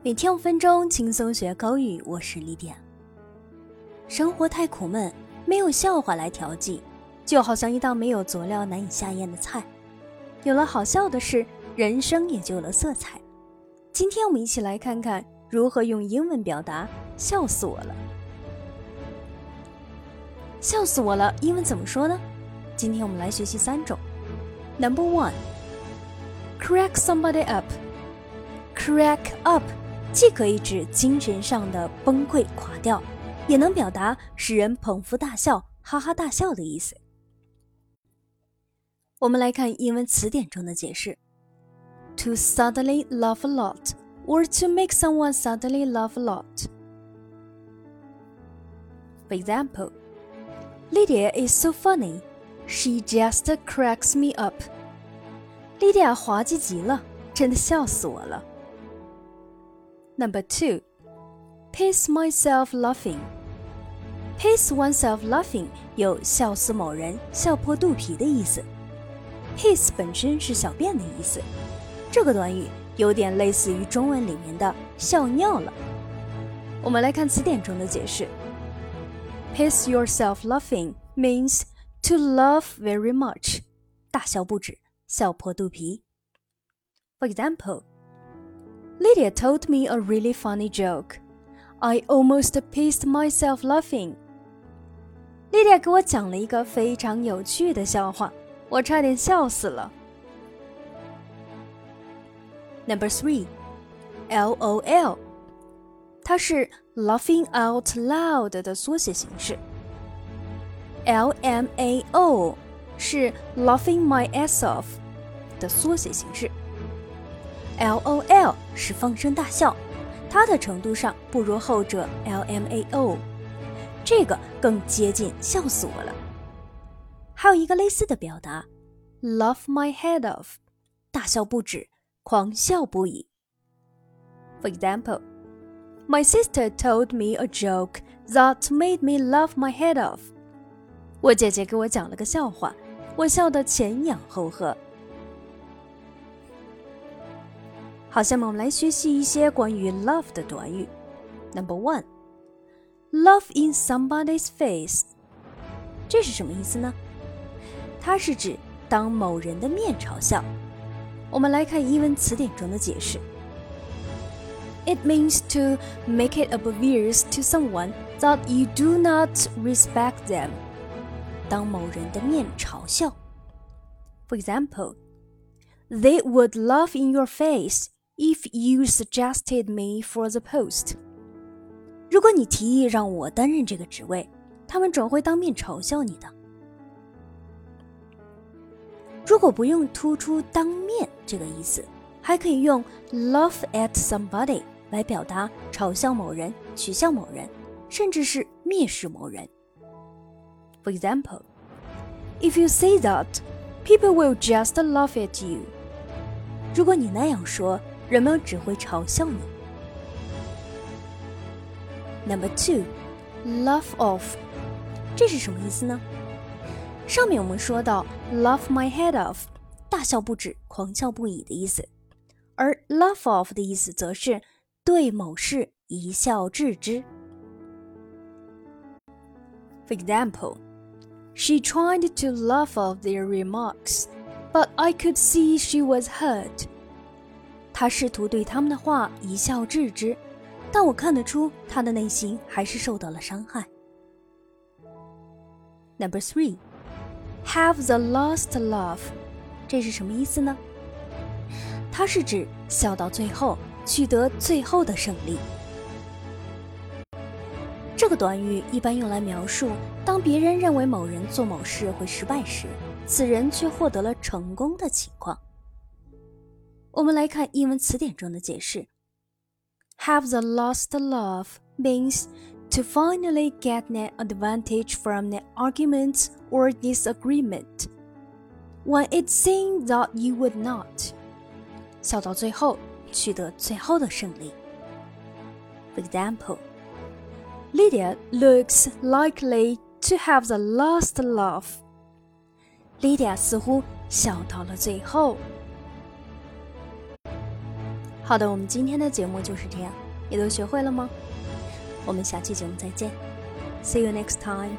每天五分钟轻松学口语，我是李典。生活太苦闷，没有笑话来调剂，就好像一道没有佐料难以下咽的菜。有了好笑的事，人生也就有了色彩。今天我们一起来看看如何用英文表达“笑死我了”。笑死我了，英文怎么说呢？今天我们来学习三种。Number one，crack somebody up。crack up。既可以指精神上的崩溃垮掉，也能表达使人捧腹大笑、哈哈大笑的意思。我们来看英文词典中的解释：to suddenly laugh a lot or to make someone suddenly laugh a lot. For example, Lydia is so funny, she just cracks me up. 莉迪亚滑稽极了，真的笑死我了。Number two, piss myself laughing. Piss oneself laughing 有笑死某人、笑破肚皮的意思。piss 本身是小便的意思，这个短语有点类似于中文里面的笑尿了。我们来看词典中的解释：piss yourself laughing means to laugh very much，大笑不止，笑破肚皮。For example. Lydia told me a really funny joke. I almost pissed myself laughing. Lydia 给我讲了一个非常有趣的笑话，我差点笑死了。Number three, LOL，它是 laughing out loud 的缩写形式。LMAO 是 laughing my ass off 的缩写形式。LOL 是放声大笑，它的程度上不如后者 LMAO，这个更接近笑死我了。还有一个类似的表达，laugh my head off，大笑不止，狂笑不已。For example, my sister told me a joke that made me laugh my head off。我姐姐给我讲了个笑话，我笑得前仰后合。好，下面我们来学习一些关于 love 的短语。Number one, love in somebody's face，这是什么意思呢？它是指当某人的面嘲笑。我们来看英文词典中的解释。It means to make it obvious to someone that you do not respect them。当某人的面嘲笑。For example, they would laugh in your face If you suggested me for the post，如果你提议让我担任这个职位，他们准会当面嘲笑你的。如果不用突出“当面”这个意思，还可以用 laugh at somebody 来表达嘲笑某人、取笑某人，甚至是蔑视某人。For example, if you say that, people will just laugh at you。如果你那样说，人们只会嘲笑你。Number two, laugh off，这是什么意思呢？上面我们说到 laugh my head off，大笑不止、狂笑不已的意思，而 laugh off 的意思则是对某事一笑置之。For example, she tried to laugh off their remarks, but I could see she was hurt. 他试图对他们的话一笑置之，但我看得出他的内心还是受到了伤害。Number three, have the last laugh，这是什么意思呢？它是指笑到最后，取得最后的胜利。这个短语一般用来描述当别人认为某人做某事会失败时，此人却获得了成功的情况。我们来看英文词典中的解释：Have the lost love means to finally get an advantage from an argument or disagreement when it seemed that you would not。笑到最后，取得最后的胜利。For example, Lydia looks likely to have the last laugh. Lydia 似乎笑到了最后。 好的，我们今天的节目就是这样，你都学会了吗？我们下期节目再见，See you next time。